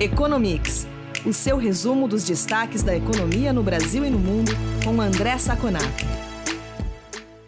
Economics, o seu resumo dos destaques da economia no Brasil e no mundo, com André Saconato.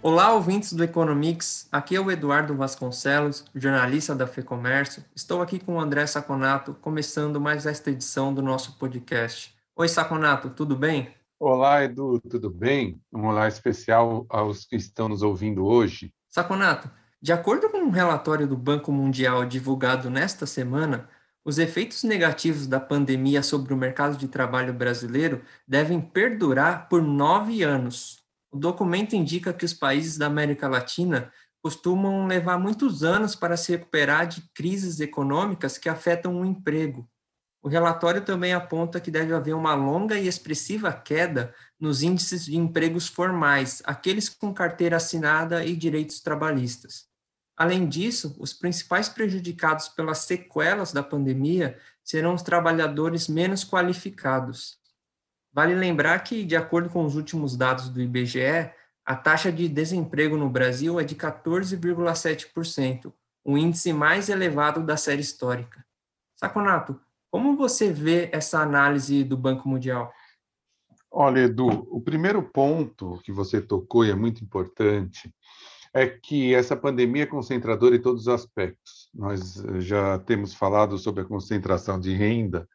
Olá, ouvintes do Economics. Aqui é o Eduardo Vasconcelos, jornalista da FEComércio. Estou aqui com o André Saconato, começando mais esta edição do nosso podcast. Oi, Saconato, tudo bem? Olá, Edu, tudo bem? Um olá especial aos que estão nos ouvindo hoje. Saconato, de acordo com um relatório do Banco Mundial divulgado nesta semana, os efeitos negativos da pandemia sobre o mercado de trabalho brasileiro devem perdurar por nove anos. O documento indica que os países da América Latina costumam levar muitos anos para se recuperar de crises econômicas que afetam o emprego. O relatório também aponta que deve haver uma longa e expressiva queda nos índices de empregos formais, aqueles com carteira assinada e direitos trabalhistas. Além disso, os principais prejudicados pelas sequelas da pandemia serão os trabalhadores menos qualificados. Vale lembrar que, de acordo com os últimos dados do IBGE, a taxa de desemprego no Brasil é de 14,7%, o índice mais elevado da série histórica. Saconato, como você vê essa análise do Banco Mundial? Olha, Edu, o primeiro ponto que você tocou e é muito importante é que essa pandemia é concentradora em todos os aspectos. Nós eh, já temos falado sobre a concentração de renda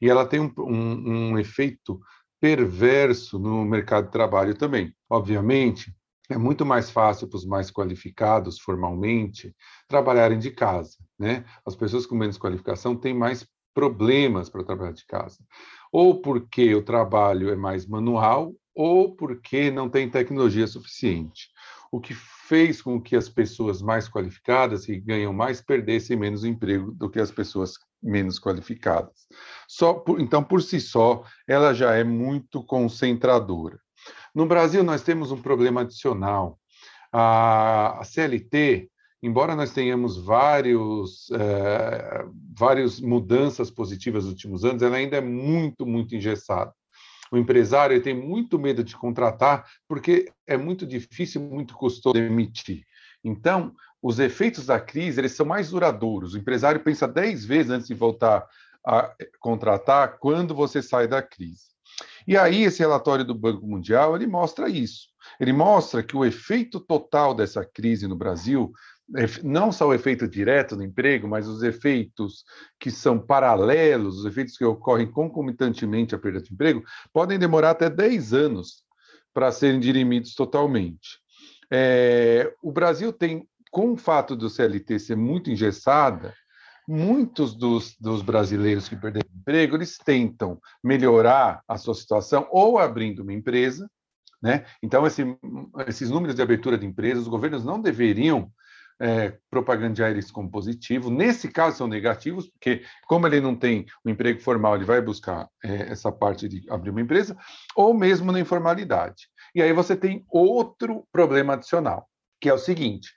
e ela tem um, um, um efeito perverso no mercado de trabalho também. Obviamente, é muito mais fácil para os mais qualificados formalmente trabalharem de casa, né? As pessoas com menos qualificação têm mais problemas para trabalhar de casa, ou porque o trabalho é mais manual, ou porque não tem tecnologia suficiente o que fez com que as pessoas mais qualificadas, que ganham mais, perdessem menos emprego do que as pessoas menos qualificadas. Por, então, por si só, ela já é muito concentradora. No Brasil, nós temos um problema adicional. A, a CLT, embora nós tenhamos vários, é, várias mudanças positivas nos últimos anos, ela ainda é muito, muito engessada o empresário tem muito medo de contratar porque é muito difícil, muito custoso demitir. Então, os efeitos da crise eles são mais duradouros. O empresário pensa dez vezes antes de voltar a contratar quando você sai da crise. E aí esse relatório do Banco Mundial ele mostra isso. Ele mostra que o efeito total dessa crise no Brasil não só o efeito direto no emprego, mas os efeitos que são paralelos, os efeitos que ocorrem concomitantemente à perda de emprego, podem demorar até 10 anos para serem dirimidos totalmente. É, o Brasil tem, com o fato do CLT ser muito engessada, muitos dos, dos brasileiros que perderam emprego, eles tentam melhorar a sua situação ou abrindo uma empresa, né? Então, esse, esses números de abertura de empresas, os governos não deveriam é, propagandear eles como positivo. Nesse caso, são negativos, porque, como ele não tem um emprego formal, ele vai buscar é, essa parte de abrir uma empresa, ou mesmo na informalidade. E aí você tem outro problema adicional, que é o seguinte: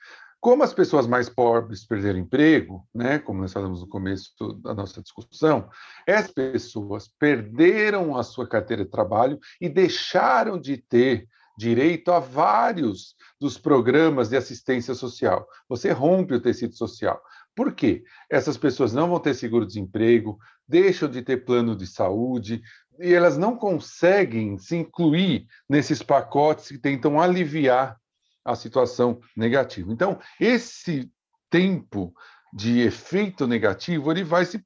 como as pessoas mais pobres perderam emprego, né, como nós falamos no começo da nossa discussão, essas pessoas perderam a sua carteira de trabalho e deixaram de ter direito a vários dos programas de assistência social. Você rompe o tecido social. Por quê? Essas pessoas não vão ter seguro-desemprego, deixam de ter plano de saúde, e elas não conseguem se incluir nesses pacotes que tentam aliviar a situação negativa. Então, esse tempo de efeito negativo ele vai se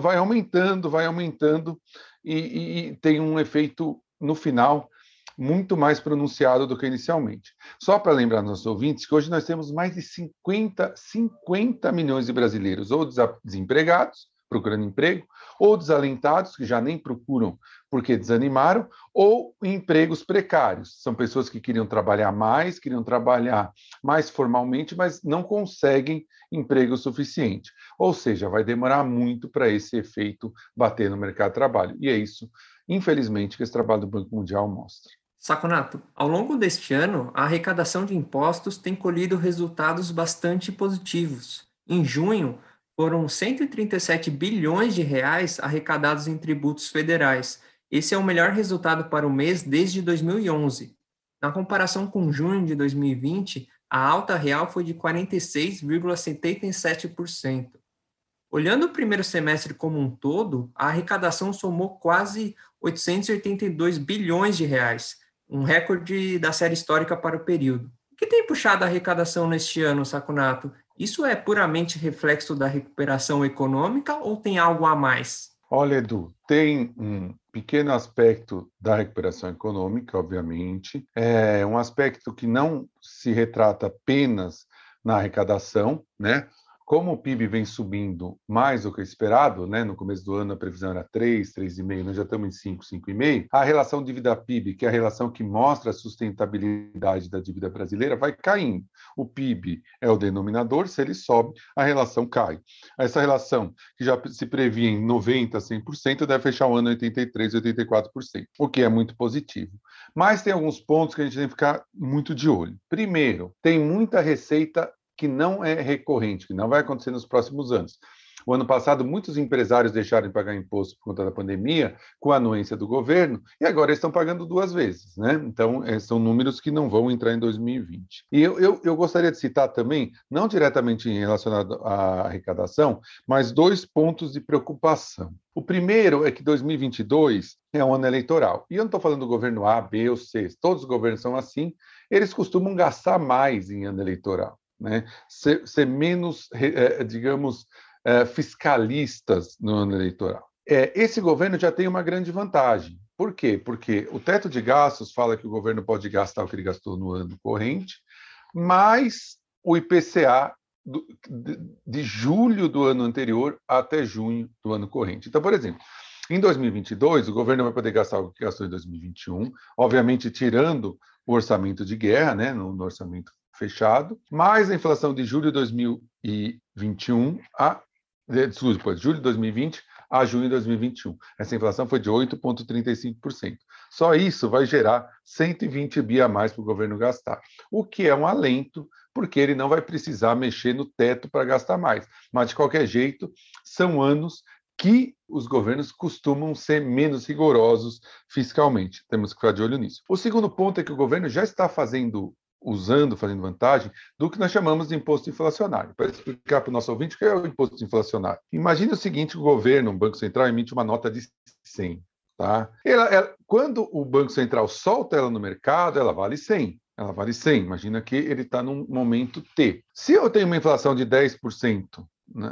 vai aumentando, vai aumentando e, e, e tem um efeito no final muito mais pronunciado do que inicialmente. Só para lembrar nossos ouvintes que hoje nós temos mais de 50, 50 milhões de brasileiros ou desempregados, procurando emprego, ou desalentados, que já nem procuram porque desanimaram, ou empregos precários. São pessoas que queriam trabalhar mais, queriam trabalhar mais formalmente, mas não conseguem emprego suficiente. Ou seja, vai demorar muito para esse efeito bater no mercado de trabalho. E é isso, infelizmente, que esse trabalho do Banco Mundial mostra. Saconato, ao longo deste ano, a arrecadação de impostos tem colhido resultados bastante positivos. Em junho, foram 137 bilhões de reais arrecadados em tributos federais. Esse é o melhor resultado para o mês desde 2011. Na comparação com junho de 2020, a alta real foi de 46,77%. Olhando o primeiro semestre como um todo, a arrecadação somou quase 882 bilhões de reais, um recorde da série histórica para o período. O que tem puxado a arrecadação neste ano, Saconato? Isso é puramente reflexo da recuperação econômica ou tem algo a mais? Olha, Edu, tem um pequeno aspecto da recuperação econômica, obviamente, é um aspecto que não se retrata apenas na arrecadação, né? Como o PIB vem subindo mais do que esperado, né? no começo do ano a previsão era 3, 3,5, nós já estamos em 5, 5,5, a relação dívida-PIB, que é a relação que mostra a sustentabilidade da dívida brasileira, vai caindo. O PIB é o denominador, se ele sobe, a relação cai. Essa relação, que já se previa em 90%, 100%, deve fechar o ano em 83%, 84%, o que é muito positivo. Mas tem alguns pontos que a gente tem que ficar muito de olho. Primeiro, tem muita receita que não é recorrente, que não vai acontecer nos próximos anos. O ano passado, muitos empresários deixaram de pagar imposto por conta da pandemia, com a anuência do governo, e agora estão pagando duas vezes. Né? Então, eh, são números que não vão entrar em 2020. E eu, eu, eu gostaria de citar também, não diretamente relacionado à arrecadação, mas dois pontos de preocupação. O primeiro é que 2022 é um ano eleitoral. E eu não estou falando do governo A, B ou C, todos os governos são assim, eles costumam gastar mais em ano eleitoral né? ser, ser menos, é, digamos, é, fiscalistas no ano eleitoral. É, esse governo já tem uma grande vantagem. Por quê? Porque o teto de gastos fala que o governo pode gastar o que ele gastou no ano corrente, mais o IPCA de, julho do ano anterior até junho do ano corrente. Então, por exemplo, em 2022, o governo vai poder gastar o que gastou em 2021, obviamente tirando o orçamento de guerra, né, no orçamento fechado, mais a inflação de julho de 2021 a desculpa, julho de 2020 a junho de 2021. Essa inflação foi de 8,35%. Só isso vai gerar 120 bi a mais para o governo gastar, o que é um alento, porque ele não vai precisar mexer no teto para gastar mais. Mas, de qualquer jeito, são anos que os governos costumam ser menos rigorosos fiscalmente. Temos que ficar de olho nisso. O segundo ponto é que o governo já está fazendo usando, fazendo vantagem, do que nós chamamos de imposto inflacionário. Para explicar para o nosso ouvinte o que é o imposto inflacionário. Imagine o seguinte, o governo, o Banco Central, emite uma nota de 100. Tá? Ela, ela, quando o Banco Central solta ela no mercado, ela vale 100. Ela vale 100. Imagina que ele está num momento T. Se eu tenho uma inflação de 10%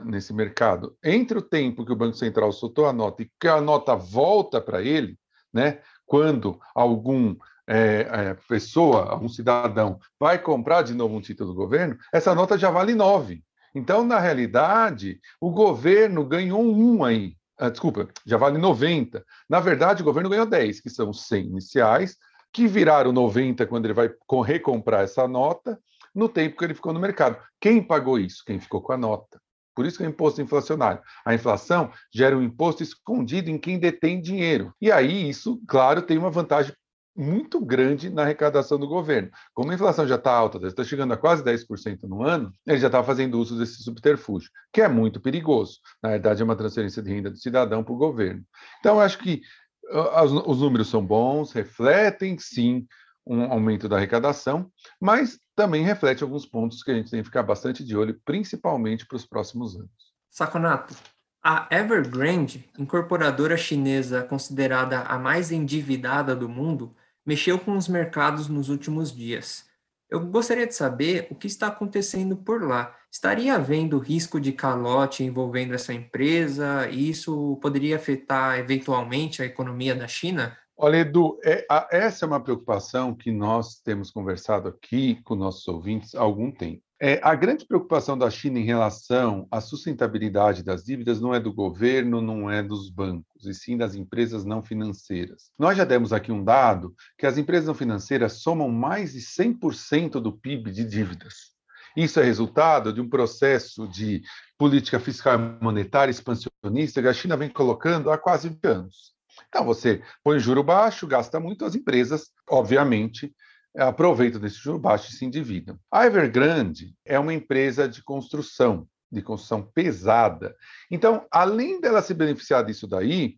nesse mercado, entre o tempo que o Banco Central soltou a nota e que a nota volta para ele, né, quando algum é, é, pessoa, um cidadão, vai comprar de novo um título do governo, essa nota já vale 9. Então, na realidade, o governo ganhou um aí. Ah, desculpa, já vale 90. Na verdade, o governo ganhou 10, que são 100 iniciais, que viraram 90 quando ele vai recomprar essa nota, no tempo que ele ficou no mercado. Quem pagou isso? Quem ficou com a nota. Por isso que é imposto inflacionário. A inflação gera um imposto escondido em quem detém dinheiro. E aí, isso, claro, tem uma vantagem muito grande na arrecadação do governo. Como a inflação já está alta, está chegando a quase 10% no ano, ele já está fazendo uso desse subterfúgio, que é muito perigoso. Na verdade, é uma transferência de renda do cidadão para o governo. Então, acho que uh, os números são bons, refletem, sim, um aumento da arrecadação, mas também reflete alguns pontos que a gente tem que ficar bastante de olho, principalmente para os próximos anos. Saconato, a Evergrande, incorporadora chinesa considerada a mais endividada do mundo, mexeu com os mercados nos últimos dias. Eu gostaria de saber o que está acontecendo por lá. Estaria havendo risco de calote envolvendo essa empresa? E isso poderia afetar eventualmente a economia da China? Olha, Edu, é, a, essa é uma preocupação que nós temos conversado aqui com nossos ouvintes há algum tempo. É, a grande preocupação da China em relação à sustentabilidade das dívidas não é do governo, não é dos bancos, e sim das empresas não financeiras. Nós já demos aqui um dado que as empresas não financeiras somam mais de 100% do PIB de dívidas. Isso é resultado de um processo de política fiscal e monetária expansionista que a China vem colocando há quase 20 anos. Então, você põe juro baixo, gasta muito, as empresas, obviamente, aproveitam desse juro baixo e se endividam. A Evergrande é uma empresa de construção, de construção pesada. Então, além dela se beneficiar disso daí,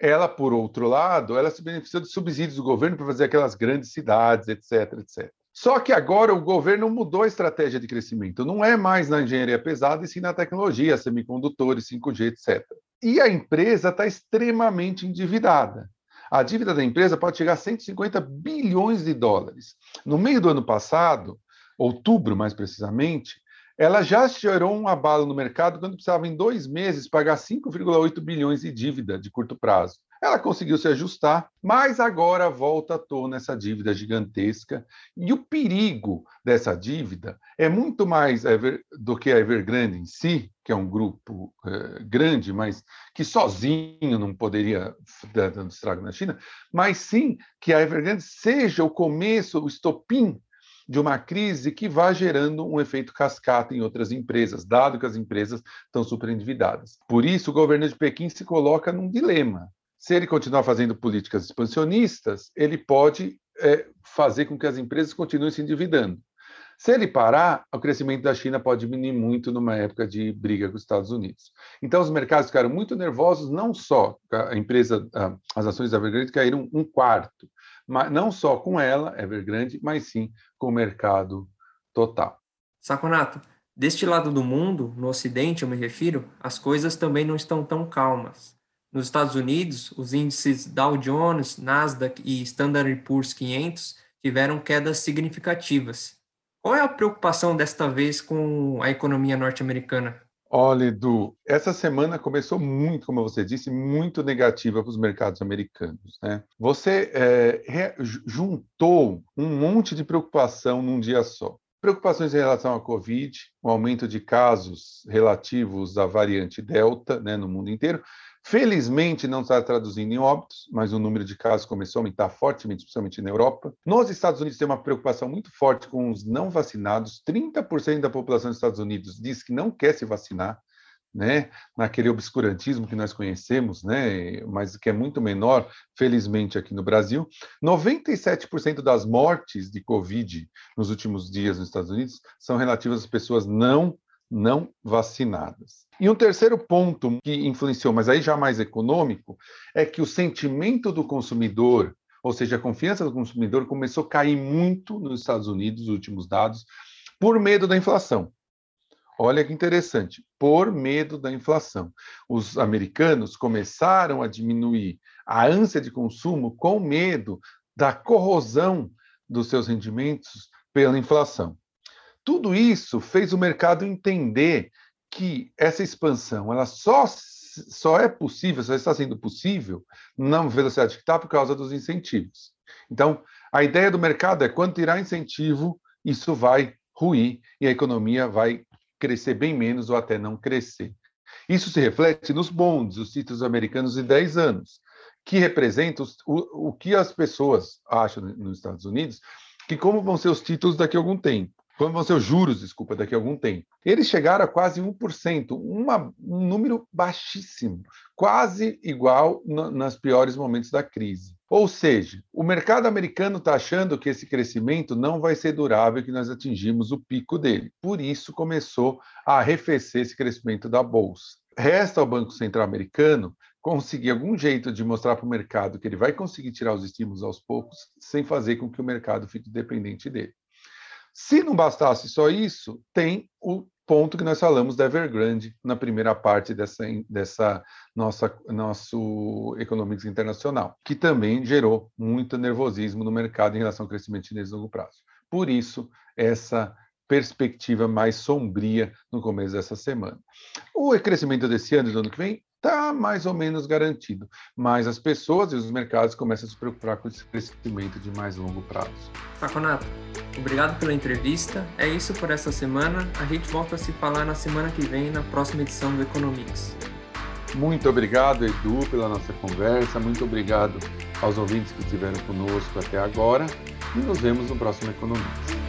ela, por outro lado, ela se beneficia de subsídios do governo para fazer aquelas grandes cidades, etc, etc. Só que agora o governo mudou a estratégia de crescimento. Não é mais na engenharia pesada, e sim na tecnologia, semicondutores, 5G, etc. E a empresa está extremamente endividada. A dívida da empresa pode chegar a 150 bilhões de dólares. No meio do ano passado, outubro mais precisamente, ela já gerou um abalo no mercado quando precisava, em dois meses, pagar 5,8 bilhões de dívida de curto prazo. Ela conseguiu se ajustar, mas agora volta à tona essa dívida gigantesca. E o perigo dessa dívida é muito mais do que a Evergrande em si, que é um grupo eh, grande, mas que sozinho não poderia dar tanto estrago na China, mas sim que a Evergrande seja o começo, o estopim de uma crise que vá gerando um efeito cascata em outras empresas, dado que as empresas estão super endividadas. Por isso, o governo de Pequim se coloca num dilema. Se ele continuar fazendo políticas expansionistas, ele pode é, fazer com que as empresas continuem se endividando. Se ele parar, o crescimento da China pode diminuir muito numa época de briga com os Estados Unidos. Então, os mercados ficaram muito nervosos, não só a empresa, as ações da Evergrande caíram um quarto, mas não só com ela, Evergrande, mas sim com o mercado total. Saconato, deste lado do mundo, no Ocidente eu me refiro, as coisas também não estão tão calmas. Nos Estados Unidos, os índices Dow Jones, Nasdaq e Standard Poor's 500 tiveram quedas significativas. Qual é a preocupação desta vez com a economia norte-americana? Olha, Edu, essa semana começou muito, como você disse, muito negativa para os mercados americanos. Né? Você é, juntou um monte de preocupação num dia só. Preocupações em relação à Covid, o aumento de casos relativos à variante Delta né, no mundo inteiro, Felizmente, não está traduzindo em óbitos, mas o número de casos começou a aumentar fortemente, especialmente na Europa. Nos Estados Unidos tem uma preocupação muito forte com os não vacinados. 30% da população dos Estados Unidos diz que não quer se vacinar, né? naquele obscurantismo que nós conhecemos, né? mas que é muito menor, felizmente, aqui no Brasil. 97% das mortes de Covid nos últimos dias nos Estados Unidos são relativas às pessoas não não vacinadas. E um terceiro ponto que influenciou, mas aí já mais econômico, é que o sentimento do consumidor, ou seja, a confiança do consumidor, começou a cair muito nos Estados Unidos, os últimos dados, por medo da inflação. Olha que interessante, por medo da inflação. Os americanos começaram a diminuir a ânsia de consumo com medo da corrosão dos seus rendimentos pela inflação. Tudo isso fez o mercado entender que essa expansão ela só, só é possível, só está sendo possível na velocidade que está por causa dos incentivos. Então, a ideia do mercado é quando tirar incentivo, isso vai ruir e a economia vai crescer bem menos ou até não crescer. Isso se reflete nos bonds, os títulos americanos de 10 anos, que representam o, o que as pessoas acham nos Estados Unidos, que como vão ser os títulos daqui a algum tempo quando vão ser os juros, desculpa, daqui a algum tempo. Eles chegaram a quase 1%, uma, um número baixíssimo, quase igual no, nos piores momentos da crise. Ou seja, o mercado americano está achando que esse crescimento não vai ser durável, que nós atingimos o pico dele. Por isso começou a arrefecer esse crescimento da bolsa. Resta ao Banco Central americano conseguir algum jeito de mostrar para o mercado que ele vai conseguir tirar os estímulos aos poucos, sem fazer com que o mercado fique dependente dele. Se não bastasse só isso, tem o ponto que nós falamos da Evergrande na primeira parte dessa, dessa nossa nosso Economics Internacional, que também gerou muito nervosismo no mercado em relação ao crescimento chinês no longo prazo. Por isso, essa perspectiva mais sombria no começo dessa semana. O crescimento desse ano e do ano que vem está mais ou menos garantido, mas as pessoas e os mercados começam a se preocupar com esse crescimento de mais longo prazo. Saconato, obrigado pela entrevista. É isso por essa semana. A gente volta a se falar na semana que vem, na próxima edição do Economics. Muito obrigado, Edu, pela nossa conversa. Muito obrigado aos ouvintes que estiveram conosco até agora. E nos vemos no próximo Economics.